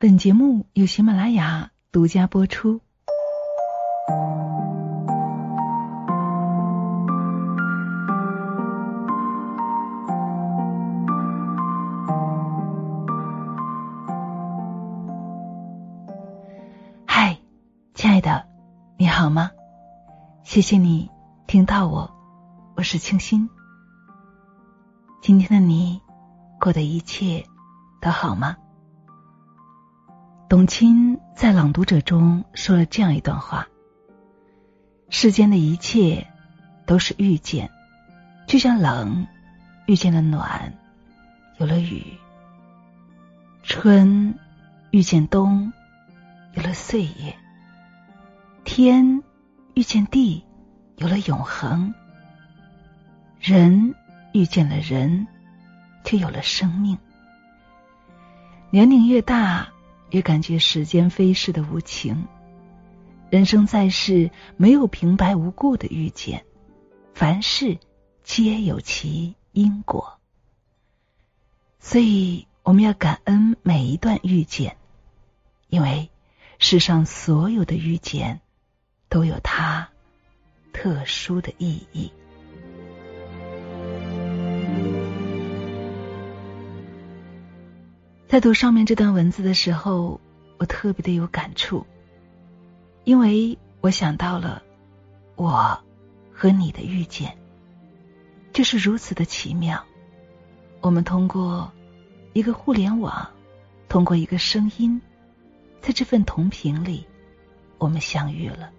本节目由喜马拉雅独家播出。嗨，亲爱的，你好吗？谢谢你听到我，我是清新。今天的你过的一切都好吗？董卿在《朗读者》中说了这样一段话：世间的一切都是遇见，就像冷遇见了暖，有了雨；春遇见冬，有了岁月；天遇见地，有了永恒；人遇见了人，就有了生命。年龄越大。也感觉时间飞逝的无情，人生在世没有平白无故的遇见，凡事皆有其因果，所以我们要感恩每一段遇见，因为世上所有的遇见都有它特殊的意义。在读上面这段文字的时候，我特别的有感触，因为我想到了我和你的遇见，就是如此的奇妙。我们通过一个互联网，通过一个声音，在这份同频里，我们相遇了。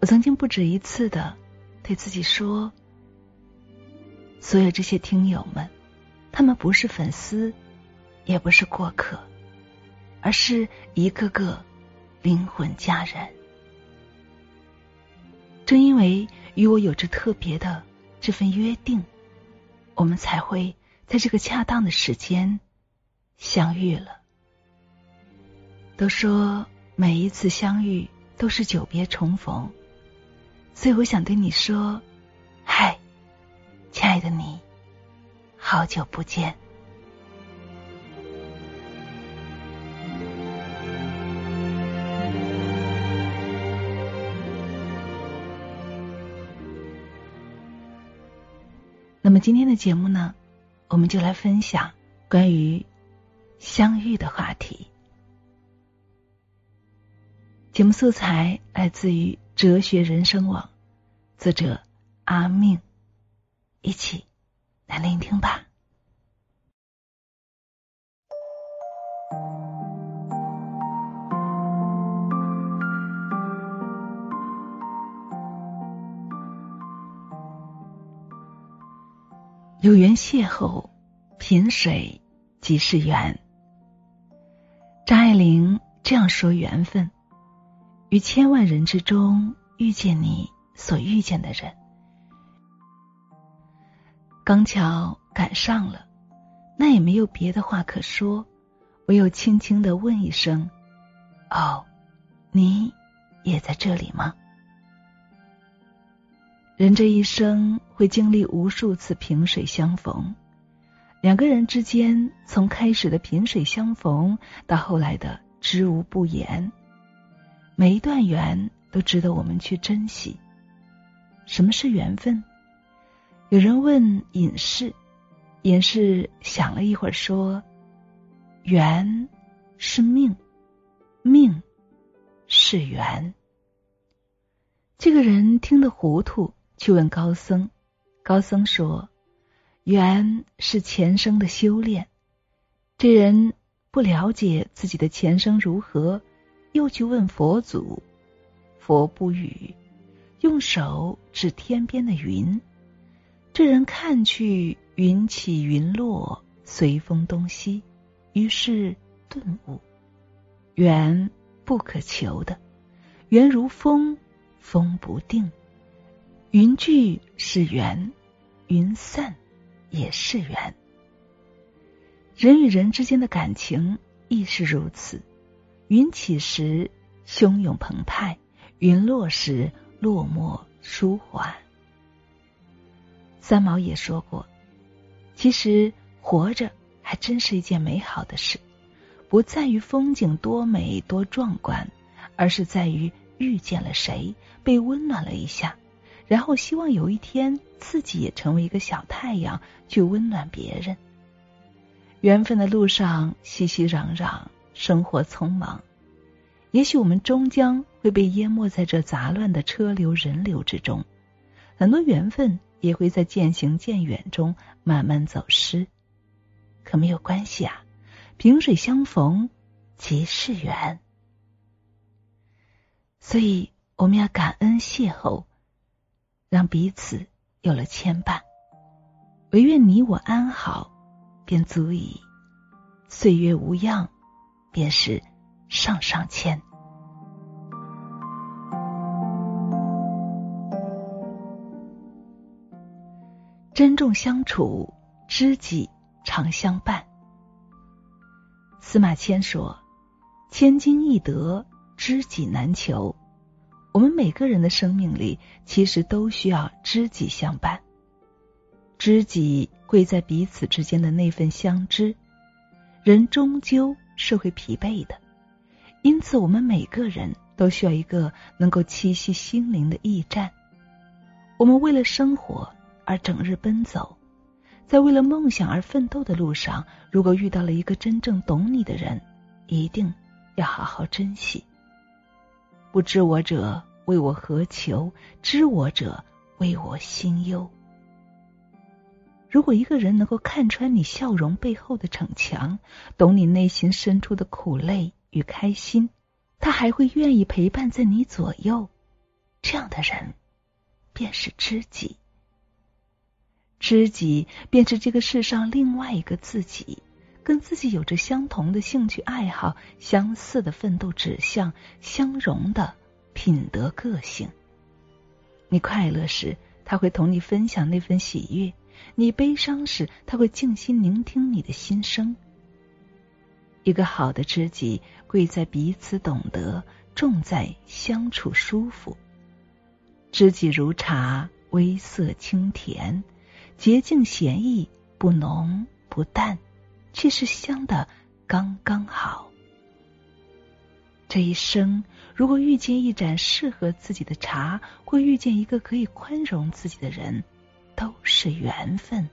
我曾经不止一次的对自己说：所有这些听友们。他们不是粉丝，也不是过客，而是一个个灵魂家人。正因为与我有着特别的这份约定，我们才会在这个恰当的时间相遇了。都说每一次相遇都是久别重逢，所以我想对你说：“嗨，亲爱的你。”好久不见。那么今天的节目呢，我们就来分享关于相遇的话题。节目素材来自于哲学人生网，作者阿命，一起。来聆听吧。有缘邂逅，萍水即是缘。张爱玲这样说：缘分，于千万人之中遇见你所遇见的人。刚巧赶上了，那也没有别的话可说，唯有轻轻的问一声：“哦，你也在这里吗？”人这一生会经历无数次萍水相逢，两个人之间从开始的萍水相逢到后来的知无不言，每一段缘都值得我们去珍惜。什么是缘分？有人问隐士，隐士想了一会儿说：“缘是命，命是缘。”这个人听得糊涂，去问高僧。高僧说：“缘是前生的修炼。”这人不了解自己的前生如何，又去问佛祖。佛不语，用手指天边的云。这人看去，云起云落，随风东西，于是顿悟：缘不可求的，缘如风，风不定。云聚是缘，云散也是缘。人与人之间的感情亦是如此，云起时汹涌澎湃，云落时落寞舒缓。三毛也说过：“其实活着还真是一件美好的事，不在于风景多美多壮观，而是在于遇见了谁，被温暖了一下，然后希望有一天自己也成为一个小太阳，去温暖别人。缘分的路上熙熙攘攘，生活匆忙，也许我们终将会被淹没在这杂乱的车流人流之中，很多缘分也会在渐行渐远中慢慢走失。可没有关系啊，萍水相逢即是缘。所以我们要感恩邂逅，让彼此有了牵绊。唯愿你我安好，便足矣。岁月无恙，便是上上签。珍重相处，知己。常相伴。司马迁说：“千金易得，知己难求。”我们每个人的生命里，其实都需要知己相伴。知己贵在彼此之间的那份相知。人终究是会疲惫的，因此我们每个人都需要一个能够栖息心灵的驿站。我们为了生活而整日奔走。在为了梦想而奋斗的路上，如果遇到了一个真正懂你的人，一定要好好珍惜。不知我者，为我何求？知我者，为我心忧。如果一个人能够看穿你笑容背后的逞强，懂你内心深处的苦累与开心，他还会愿意陪伴在你左右。这样的人，便是知己。知己便是这个世上另外一个自己，跟自己有着相同的兴趣爱好、相似的奋斗指向、相融的品德个性。你快乐时，他会同你分享那份喜悦；你悲伤时，他会静心聆听你的心声。一个好的知己，贵在彼此懂得，重在相处舒服。知己如茶，微涩清甜。洁净咸逸，不浓不淡，却是香的刚刚好。这一生，如果遇见一盏适合自己的茶，或遇见一个可以宽容自己的人，都是缘分，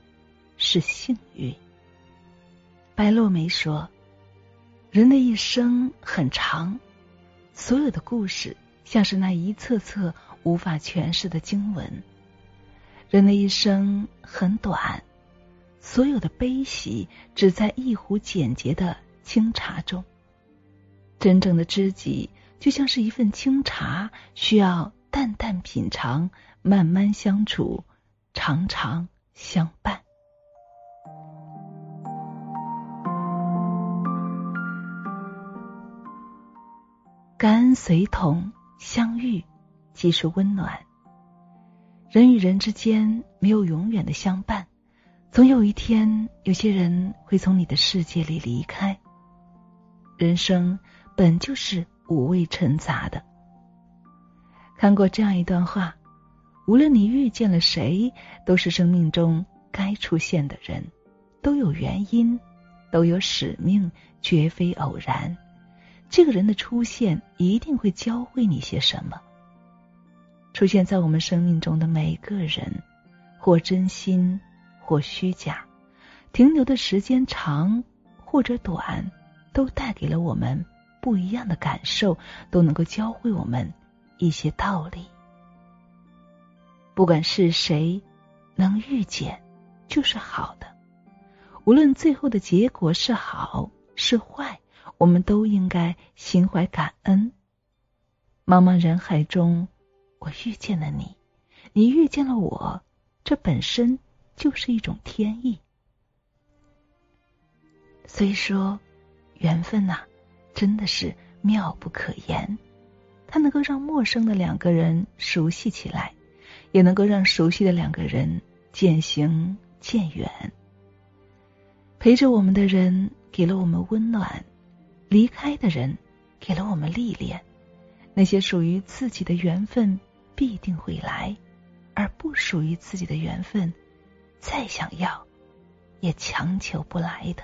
是幸运。白落梅说：“人的一生很长，所有的故事像是那一册册无法诠释的经文。”人的一生很短，所有的悲喜只在一壶简洁的清茶中。真正的知己就像是一份清茶，需要淡淡品尝，慢慢相处，常常相伴。感恩随同相遇，即是温暖。人与人之间没有永远的相伴，总有一天，有些人会从你的世界里离开。人生本就是五味陈杂的。看过这样一段话：无论你遇见了谁，都是生命中该出现的人，都有原因，都有使命，绝非偶然。这个人的出现一定会教会你些什么。出现在我们生命中的每个人，或真心，或虚假，停留的时间长或者短，都带给了我们不一样的感受，都能够教会我们一些道理。不管是谁，能遇见就是好的。无论最后的结果是好是坏，我们都应该心怀感恩。茫茫人海中。我遇见了你，你遇见了我，这本身就是一种天意。所以说，缘分呐，真的是妙不可言。它能够让陌生的两个人熟悉起来，也能够让熟悉的两个人渐行渐远。陪着我们的人给了我们温暖，离开的人给了我们历练。那些属于自己的缘分。必定会来而不属于自己的缘分再想要也强求不来的。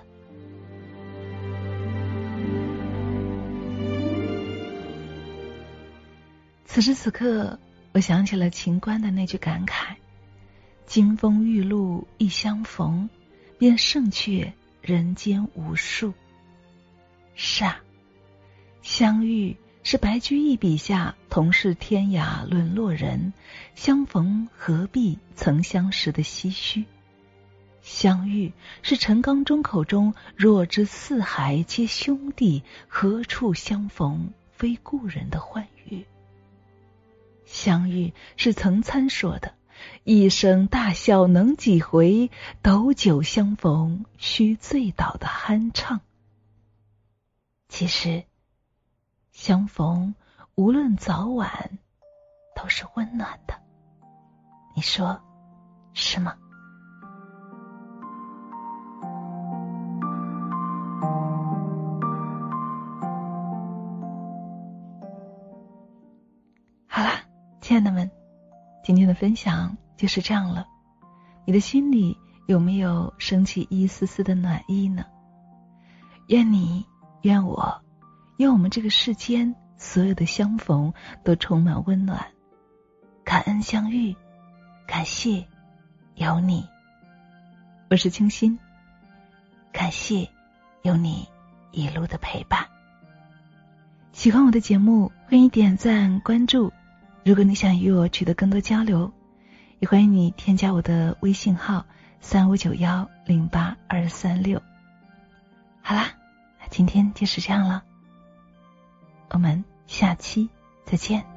此时此刻我想起了秦观的那句感慨金风玉露一相逢便胜却人间无数。是啊相遇是白居易笔下“同是天涯沦落人，相逢何必曾相识”的唏嘘；相遇是陈刚中口中“若知四海皆兄弟，何处相逢非故人”的欢愉；相遇是曾参说的“一生大笑能几回，斗酒相逢须醉倒”的酣畅。其实，相逢无论早晚，都是温暖的。你说是吗？好啦，亲爱的们，今天的分享就是这样了。你的心里有没有升起一丝丝的暖意呢？愿你。愿我，愿我们这个世间所有的相逢都充满温暖，感恩相遇，感谢有你。我是清新，感谢有你一路的陪伴。喜欢我的节目，欢迎点赞关注。如果你想与我取得更多交流，也欢迎你添加我的微信号三五九幺零八二三六。好啦。今天就是这样了，我们下期再见。